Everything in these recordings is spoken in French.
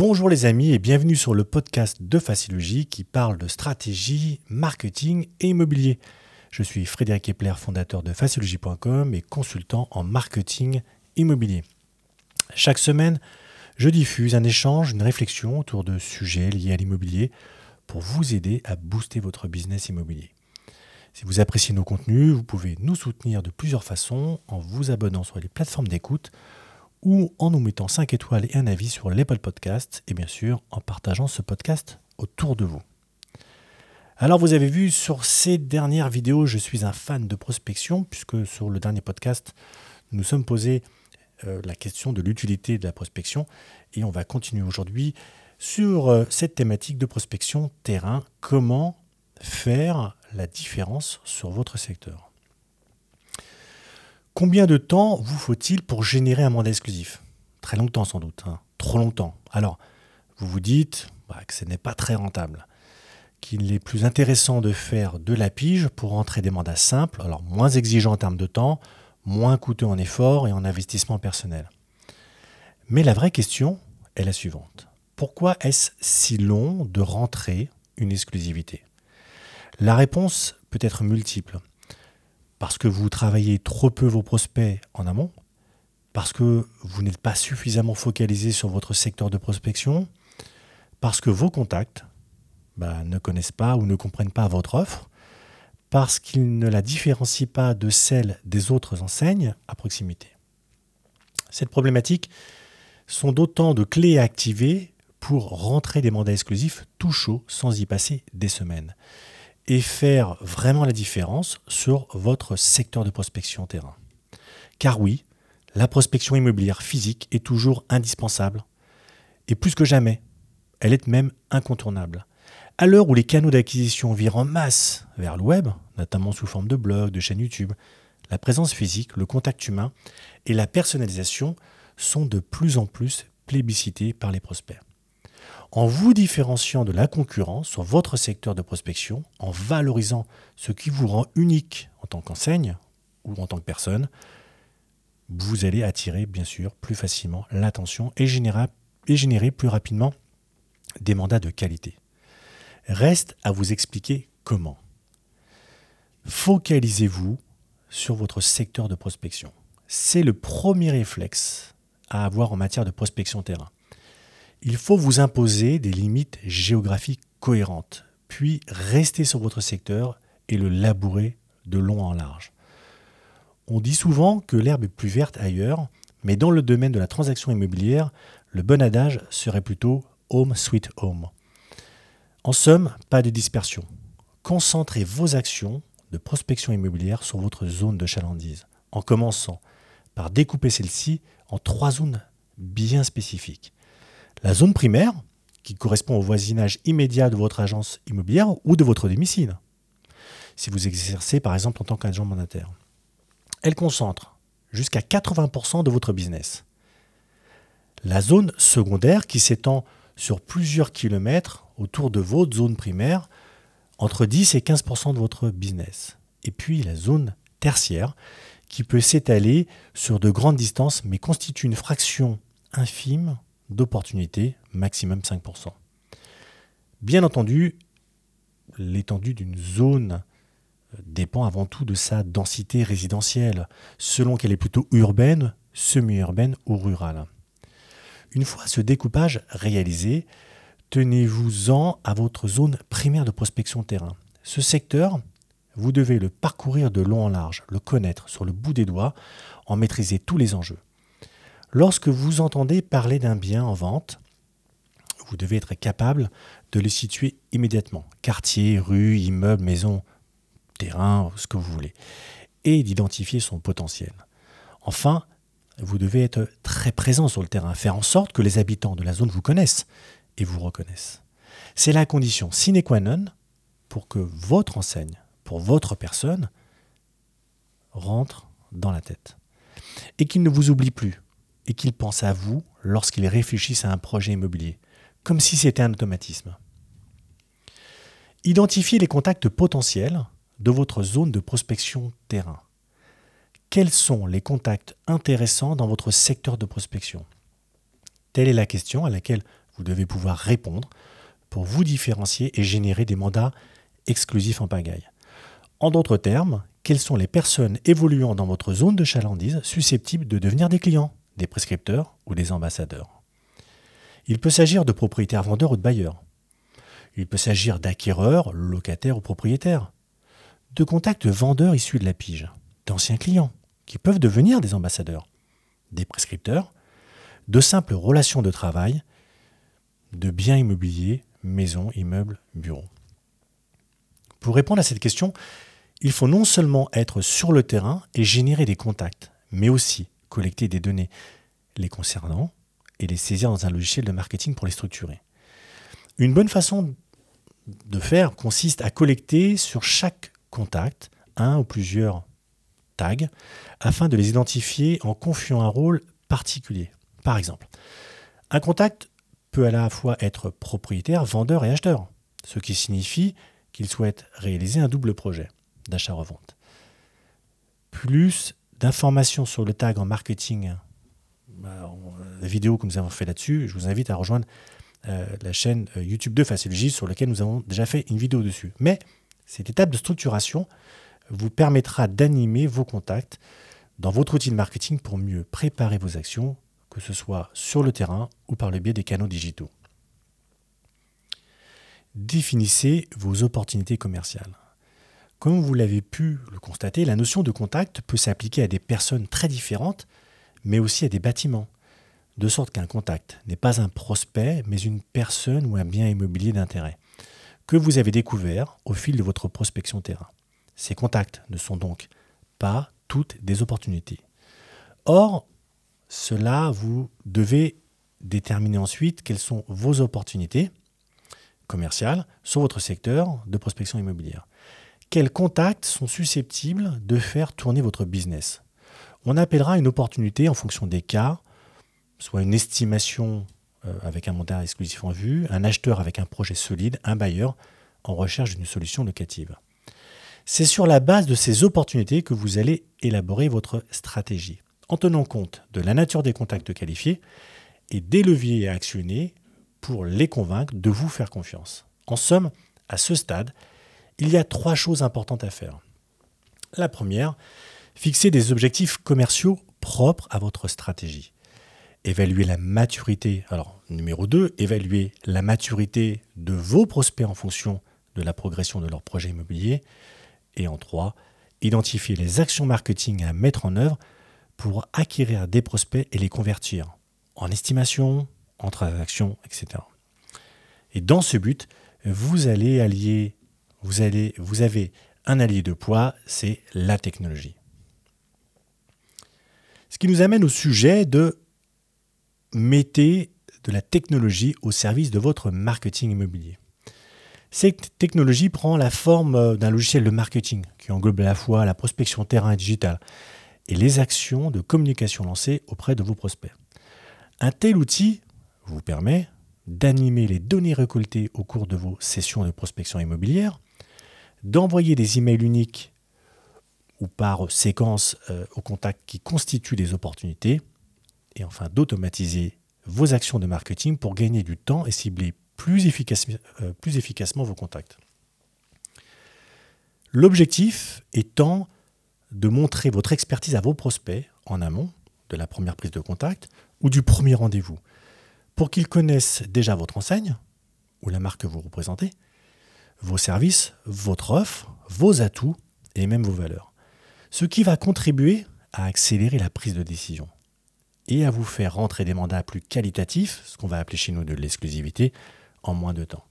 Bonjour les amis et bienvenue sur le podcast de Facilogie qui parle de stratégie, marketing et immobilier. Je suis Frédéric Epler, fondateur de facilogie.com et consultant en marketing immobilier. Chaque semaine, je diffuse un échange, une réflexion autour de sujets liés à l'immobilier pour vous aider à booster votre business immobilier. Si vous appréciez nos contenus, vous pouvez nous soutenir de plusieurs façons en vous abonnant sur les plateformes d'écoute ou en nous mettant 5 étoiles et un avis sur l'Apple Podcast et bien sûr en partageant ce podcast autour de vous. Alors vous avez vu sur ces dernières vidéos, je suis un fan de prospection puisque sur le dernier podcast, nous sommes posés euh, la question de l'utilité de la prospection et on va continuer aujourd'hui sur euh, cette thématique de prospection terrain, comment faire la différence sur votre secteur? Combien de temps vous faut-il pour générer un mandat exclusif? Très longtemps sans doute, hein. trop longtemps. Alors, vous vous dites bah, que ce n'est pas très rentable, qu'il est plus intéressant de faire de la pige pour entrer des mandats simples, alors moins exigeants en termes de temps, moins coûteux en effort et en investissement personnel. Mais la vraie question est la suivante. Pourquoi est-ce si long de rentrer une exclusivité? La réponse peut être multiple parce que vous travaillez trop peu vos prospects en amont, parce que vous n'êtes pas suffisamment focalisé sur votre secteur de prospection, parce que vos contacts bah, ne connaissent pas ou ne comprennent pas votre offre, parce qu'ils ne la différencient pas de celle des autres enseignes à proximité. Cette problématique sont d'autant de clés à activer pour rentrer des mandats exclusifs tout chaud sans y passer des semaines et faire vraiment la différence sur votre secteur de prospection terrain. Car oui, la prospection immobilière physique est toujours indispensable. Et plus que jamais, elle est même incontournable. À l'heure où les canaux d'acquisition virent en masse vers le web, notamment sous forme de blogs, de chaînes YouTube, la présence physique, le contact humain et la personnalisation sont de plus en plus plébiscités par les prospects en vous différenciant de la concurrence sur votre secteur de prospection, en valorisant ce qui vous rend unique en tant qu'enseigne ou en tant que personne, vous allez attirer bien sûr plus facilement l'attention et générer, plus rapidement des mandats de qualité. Reste à vous expliquer comment. Focalisez-vous sur votre secteur de prospection. C'est le premier réflexe à avoir en matière de prospection terrain il faut vous imposer des limites géographiques cohérentes, puis rester sur votre secteur et le labourer de long en large. On dit souvent que l'herbe est plus verte ailleurs, mais dans le domaine de la transaction immobilière, le bon adage serait plutôt home sweet home. En somme, pas de dispersion. Concentrez vos actions de prospection immobilière sur votre zone de chalandise, en commençant par découper celle-ci en trois zones bien spécifiques. La zone primaire, qui correspond au voisinage immédiat de votre agence immobilière ou de votre domicile, si vous exercez par exemple en tant qu'agent mandataire. Elle concentre jusqu'à 80% de votre business. La zone secondaire qui s'étend sur plusieurs kilomètres autour de votre zone primaire, entre 10 et 15% de votre business. Et puis la zone tertiaire qui peut s'étaler sur de grandes distances mais constitue une fraction infime d'opportunités, maximum 5%. Bien entendu, l'étendue d'une zone euh, dépend avant tout de sa densité résidentielle, selon qu'elle est plutôt urbaine, semi-urbaine ou rurale. Une fois ce découpage réalisé, tenez-vous-en à votre zone primaire de prospection terrain. Ce secteur, vous devez le parcourir de long en large, le connaître sur le bout des doigts, en maîtriser tous les enjeux. Lorsque vous entendez parler d'un bien en vente, vous devez être capable de le situer immédiatement. Quartier, rue, immeuble, maison, terrain, ce que vous voulez. Et d'identifier son potentiel. Enfin, vous devez être très présent sur le terrain, faire en sorte que les habitants de la zone vous connaissent et vous reconnaissent. C'est la condition sine qua non pour que votre enseigne, pour votre personne, rentre dans la tête. Et qu'il ne vous oublie plus, et qu'ils pensent à vous lorsqu'ils réfléchissent à un projet immobilier, comme si c'était un automatisme. Identifiez les contacts potentiels de votre zone de prospection terrain. Quels sont les contacts intéressants dans votre secteur de prospection? Telle est la question à laquelle vous devez pouvoir répondre pour vous différencier et générer des mandats exclusifs en pagaille. En d'autres termes, quelles sont les personnes évoluant dans votre zone de chalandise susceptibles de devenir des clients, des prescripteurs ou des ambassadeurs Il peut s'agir de propriétaires vendeurs ou de bailleurs. Il peut s'agir d'acquéreurs, locataires ou propriétaires. De contacts vendeurs issus de la pige, d'anciens clients, qui peuvent devenir des ambassadeurs, des prescripteurs, de simples relations de travail, de biens immobiliers, maisons, immeubles, bureaux. Pour répondre à cette question, il faut non seulement être sur le terrain et générer des contacts, mais aussi collecter des données les concernant et les saisir dans un logiciel de marketing pour les structurer. Une bonne façon de faire consiste à collecter sur chaque contact un ou plusieurs tags afin de les identifier en confiant un rôle particulier. Par exemple, un contact peut à la fois être propriétaire, vendeur et acheteur, ce qui signifie qu'il souhaite réaliser un double projet d'achat-revente. Plus d'informations sur le tag en marketing, la vidéo que nous avons fait là-dessus, je vous invite à rejoindre euh, la chaîne euh, YouTube de Facilogis sur laquelle nous avons déjà fait une vidéo dessus. Mais cette étape de structuration vous permettra d'animer vos contacts dans votre outil de marketing pour mieux préparer vos actions, que ce soit sur le terrain ou par le biais des canaux digitaux. Définissez vos opportunités commerciales. Comme vous l'avez pu le constater, la notion de contact peut s'appliquer à des personnes très différentes, mais aussi à des bâtiments. De sorte qu'un contact n'est pas un prospect, mais une personne ou un bien immobilier d'intérêt, que vous avez découvert au fil de votre prospection terrain. Ces contacts ne sont donc pas toutes des opportunités. Or, cela, vous devez déterminer ensuite quelles sont vos opportunités commerciales sur votre secteur de prospection immobilière quels contacts sont susceptibles de faire tourner votre business? On appellera une opportunité en fonction des cas, soit une estimation euh, avec un mandat exclusif en vue, un acheteur avec un projet solide, un bailleur en recherche d'une solution locative. C'est sur la base de ces opportunités que vous allez élaborer votre stratégie, en tenant compte de la nature des contacts qualifiés et des leviers à actionner pour les convaincre de vous faire confiance. En somme, à ce stade, il y a trois choses importantes à faire. La première, fixer des objectifs commerciaux propres à votre stratégie. Évaluer la maturité. Alors, numéro 2, évaluer la maturité de vos prospects en fonction de la progression de leur projet immobilier. Et en 3, identifier les actions marketing à mettre en œuvre pour acquérir des prospects et les convertir en estimation, en transactions, etc. Et dans ce but, vous allez allier vous, avez un allié de poids, c'est la technologie. Ce qui nous amène au sujet de mettez de la technologie au service de votre marketing immobilier. Cette technologie prend la forme d'un logiciel de marketing qui englobe à la fois la prospection terrain et digital et les actions de communication lancées auprès de vos prospects. Un tel outil vous permet d'animer les données récoltées au cours de vos sessions de prospection immobilière, d'envoyer des emails uniques ou par séquence euh, aux contacts qui constituent des opportunités, et enfin d'automatiser vos actions de marketing pour gagner du temps et cibler euh, plus efficacement vos contacts. L'objectif étant de montrer votre expertise à vos prospects en amont de la première prise de contact ou du premier rendez-vous, pour qu'ils connaissent déjà votre enseigne ou la marque que vous représentez, vos services, votre offre, vos atouts et même vos valeurs. Ce qui va contribuer à accélérer la prise de décision et à vous faire rentrer des mandats plus qualitatifs, ce qu'on va appeler chez nous de l'exclusivité, en moins de temps.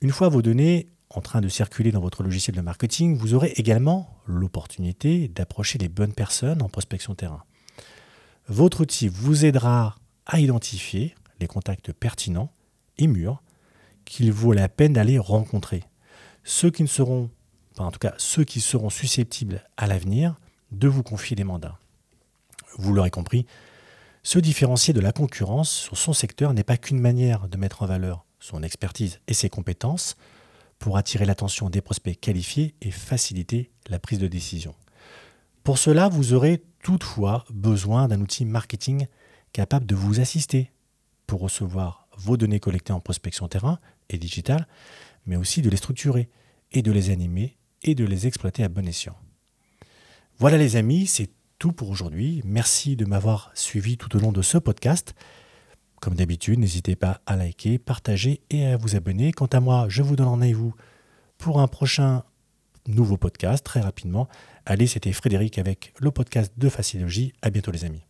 Une fois vos données en train de circuler dans votre logiciel de marketing, vous aurez également l'opportunité d'approcher les bonnes personnes en prospection terrain. Votre outil vous aidera à identifier les contacts pertinents et mûrs qu'il vaut la peine d'aller rencontrer. Ceux qui ne seront, en tout cas ceux qui seront susceptibles à l'avenir de vous confier des mandats. Vous l'aurez compris, se différencier de la concurrence sur son secteur n'est pas qu'une manière de mettre en valeur son expertise et ses compétences pour attirer l'attention des prospects qualifiés et faciliter la prise de décision. Pour cela, vous aurez toutefois besoin d'un outil marketing capable de vous assister pour recevoir vos données collectées en prospection terrain et digital, mais aussi de les structurer et de les animer et de les exploiter à bon escient. Voilà les amis, c'est tout pour aujourd'hui. Merci de m'avoir suivi tout au long de ce podcast. Comme d'habitude, n'hésitez pas à liker, partager et à vous abonner. Quant à moi, je vous donne rendez-vous pour un prochain nouveau podcast très rapidement. Allez, c'était Frédéric avec le podcast de Facilogie. À bientôt les amis.